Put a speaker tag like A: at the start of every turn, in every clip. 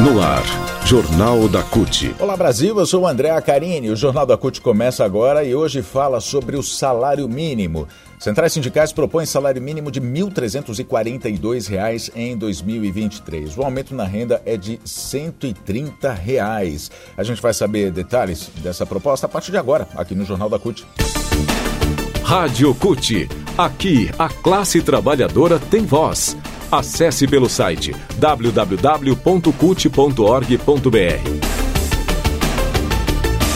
A: No ar, Jornal da CUT.
B: Olá Brasil, eu sou o André Acarini. O Jornal da CUT começa agora e hoje fala sobre o salário mínimo. Centrais sindicais propõem salário mínimo de R$ 1.342 em 2023. O aumento na renda é de 130 reais. A gente vai saber detalhes dessa proposta a partir de agora, aqui no Jornal da CUT.
A: Rádio CUT. Aqui, a classe trabalhadora tem voz. Acesse pelo site www.cut.org.br.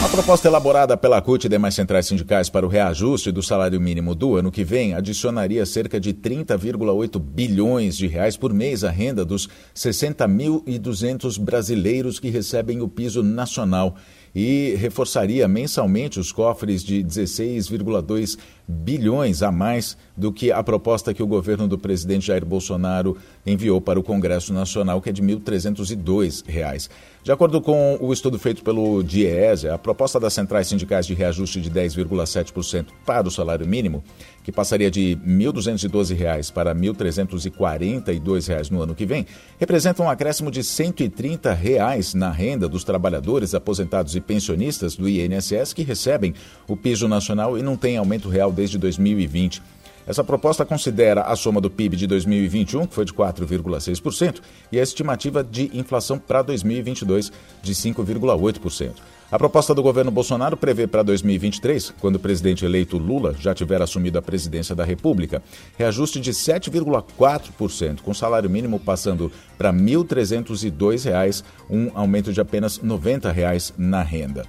B: A proposta elaborada pela CUT e demais centrais sindicais para o reajuste do salário mínimo do ano que vem adicionaria cerca de 30,8 bilhões de reais por mês à renda dos 60.200 brasileiros que recebem o piso nacional e reforçaria mensalmente os cofres de 16,2 bilhões a mais do que a proposta que o governo do presidente Jair Bolsonaro enviou para o Congresso Nacional, que é de R$ 1.302. De acordo com o estudo feito pelo DIEESE, a proposta das centrais sindicais de reajuste de 10,7% para o salário mínimo, que passaria de R$ 1.212 para R$ 1.342 no ano que vem, representa um acréscimo de 130 reais na renda dos trabalhadores aposentados e pensionistas do INSS que recebem o piso nacional e não têm aumento real desde 2020. Essa proposta considera a soma do PIB de 2021, que foi de 4,6%, e a estimativa de inflação para 2022 de 5,8%. A proposta do governo Bolsonaro prevê para 2023, quando o presidente eleito Lula já tiver assumido a presidência da República, reajuste de 7,4%, com salário mínimo passando para R$ 1.302, um aumento de apenas 90 reais na renda.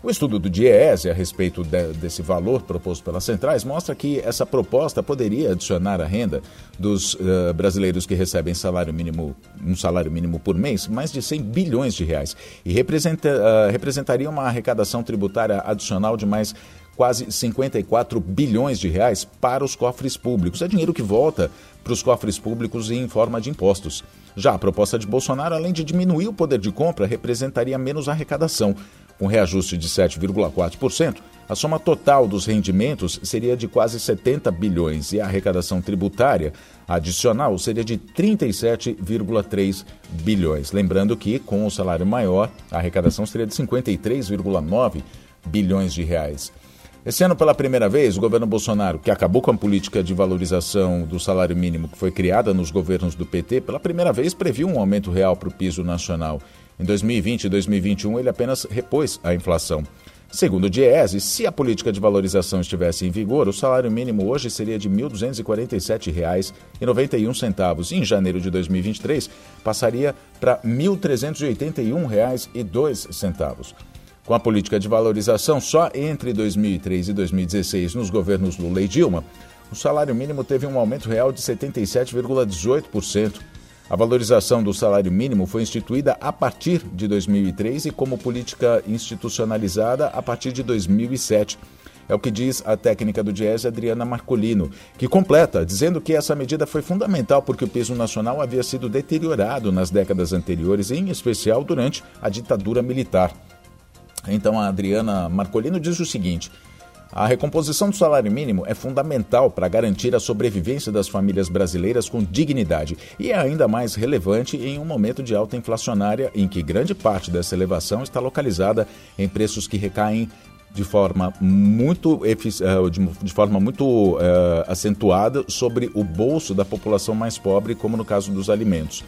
B: O estudo do DIEESE a respeito de, desse valor proposto pelas centrais mostra que essa proposta poderia adicionar à renda dos uh, brasileiros que recebem salário mínimo, um salário mínimo por mês mais de 100 bilhões de reais e representa, uh, representaria uma arrecadação tributária adicional de mais quase 54 bilhões de reais para os cofres públicos. É dinheiro que volta para os cofres públicos em forma de impostos. Já a proposta de Bolsonaro, além de diminuir o poder de compra, representaria menos arrecadação. Com reajuste de 7,4%, a soma total dos rendimentos seria de quase 70 bilhões e a arrecadação tributária adicional seria de 37,3 bilhões. Lembrando que, com o salário maior, a arrecadação seria de 53,9 bilhões de reais. Esse ano, pela primeira vez, o governo Bolsonaro, que acabou com a política de valorização do salário mínimo que foi criada nos governos do PT, pela primeira vez previu um aumento real para o piso nacional. Em 2020 e 2021, ele apenas repôs a inflação. Segundo o Diese, se a política de valorização estivesse em vigor, o salário mínimo hoje seria de R$ 1.247,91 e em janeiro de 2023 passaria para R$ 1.381,02. Com a política de valorização, só entre 2003 e 2016, nos governos Lula e Dilma, o salário mínimo teve um aumento real de 77,18%. A valorização do salário mínimo foi instituída a partir de 2003 e como política institucionalizada a partir de 2007. É o que diz a técnica do Diese, Adriana Marcolino, que completa, dizendo que essa medida foi fundamental porque o peso nacional havia sido deteriorado nas décadas anteriores, em especial durante a ditadura militar. Então, a Adriana Marcolino diz o seguinte. A recomposição do salário mínimo é fundamental para garantir a sobrevivência das famílias brasileiras com dignidade e é ainda mais relevante em um momento de alta inflacionária em que grande parte dessa elevação está localizada em preços que recaem de forma muito, eh, de forma muito uh, acentuada sobre o bolso da população mais pobre, como no caso dos alimentos.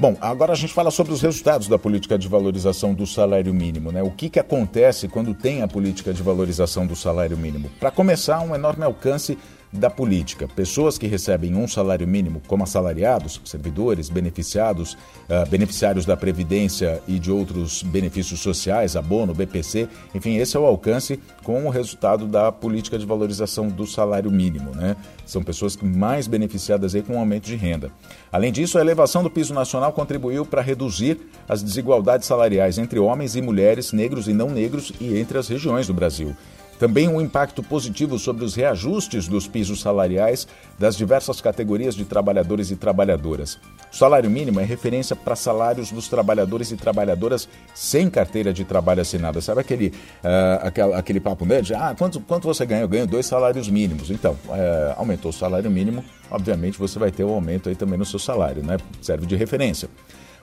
B: Bom, agora a gente fala sobre os resultados da política de valorização do salário mínimo. Né? O que, que acontece quando tem a política de valorização do salário mínimo? Para começar, um enorme alcance da política. Pessoas que recebem um salário mínimo, como assalariados, servidores, beneficiados, uh, beneficiários da Previdência e de outros benefícios sociais, abono, BPC, enfim, esse é o alcance com o resultado da política de valorização do salário mínimo. Né? São pessoas mais beneficiadas aí com um aumento de renda. Além disso, a elevação do piso nacional contribuiu para reduzir as desigualdades salariais entre homens e mulheres, negros e não negros e entre as regiões do Brasil. Também um impacto positivo sobre os reajustes dos pisos salariais das diversas categorias de trabalhadores e trabalhadoras. O salário mínimo é referência para salários dos trabalhadores e trabalhadoras sem carteira de trabalho assinada. Sabe aquele, uh, aquele, aquele papo né, de ah, quanto, quanto você ganha? Eu ganho dois salários mínimos. Então, uh, aumentou o salário mínimo, obviamente você vai ter um aumento aí também no seu salário, né? Serve de referência.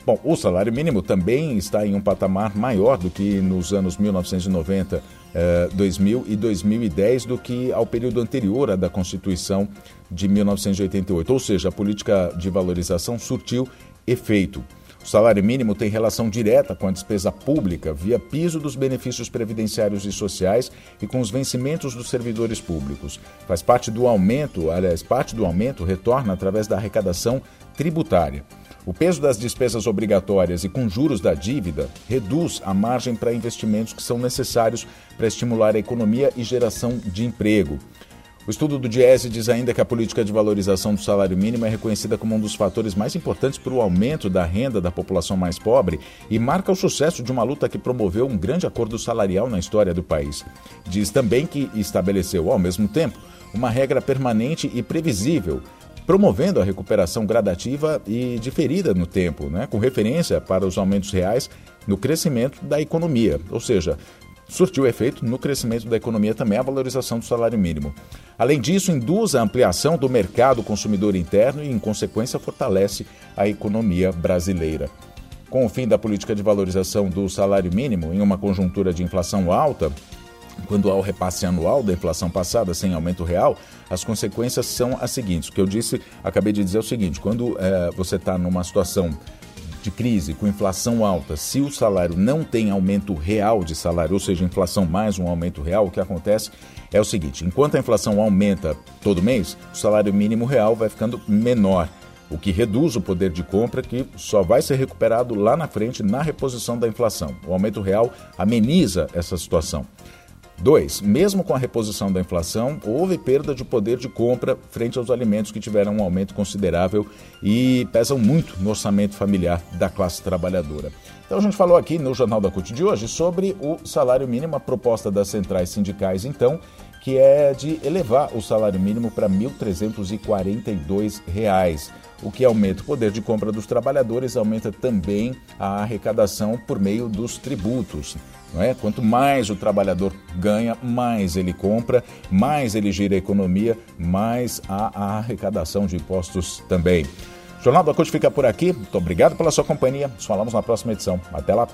B: Bom, o salário mínimo também está em um patamar maior do que nos anos 1990, eh, 2000 e 2010, do que ao período anterior à da Constituição de 1988. Ou seja, a política de valorização surtiu efeito. O salário mínimo tem relação direta com a despesa pública via piso dos benefícios previdenciários e sociais e com os vencimentos dos servidores públicos. Faz parte do aumento, aliás, parte do aumento retorna através da arrecadação tributária. O peso das despesas obrigatórias e com juros da dívida reduz a margem para investimentos que são necessários para estimular a economia e geração de emprego. O estudo do Diese diz ainda que a política de valorização do salário mínimo é reconhecida como um dos fatores mais importantes para o aumento da renda da população mais pobre e marca o sucesso de uma luta que promoveu um grande acordo salarial na história do país. Diz também que estabeleceu, ao mesmo tempo, uma regra permanente e previsível promovendo a recuperação gradativa e diferida no tempo, né, com referência para os aumentos reais no crescimento da economia, ou seja, surtiu efeito no crescimento da economia também a valorização do salário mínimo. Além disso, induz a ampliação do mercado consumidor interno e, em consequência, fortalece a economia brasileira. Com o fim da política de valorização do salário mínimo em uma conjuntura de inflação alta, quando há o repasse anual da inflação passada sem aumento real, as consequências são as seguintes. O que eu disse, acabei de dizer é o seguinte: quando é, você está numa situação de crise, com inflação alta, se o salário não tem aumento real de salário, ou seja, inflação mais um aumento real, o que acontece é o seguinte: enquanto a inflação aumenta todo mês, o salário mínimo real vai ficando menor, o que reduz o poder de compra que só vai ser recuperado lá na frente na reposição da inflação. O aumento real ameniza essa situação. Dois, mesmo com a reposição da inflação, houve perda de poder de compra frente aos alimentos que tiveram um aumento considerável e pesam muito no orçamento familiar da classe trabalhadora. Então a gente falou aqui no Jornal da CUT de hoje sobre o salário mínimo, a proposta das centrais sindicais, então, que é de elevar o salário mínimo para R$ 1.342, o que aumenta o poder de compra dos trabalhadores, aumenta também a arrecadação por meio dos tributos. Não é? Quanto mais o trabalhador ganha, mais ele compra, mais ele gira a economia, mais há a arrecadação de impostos também. O Jornal da CUT fica por aqui. Muito obrigado pela sua companhia. Nos falamos na próxima edição. Até lá.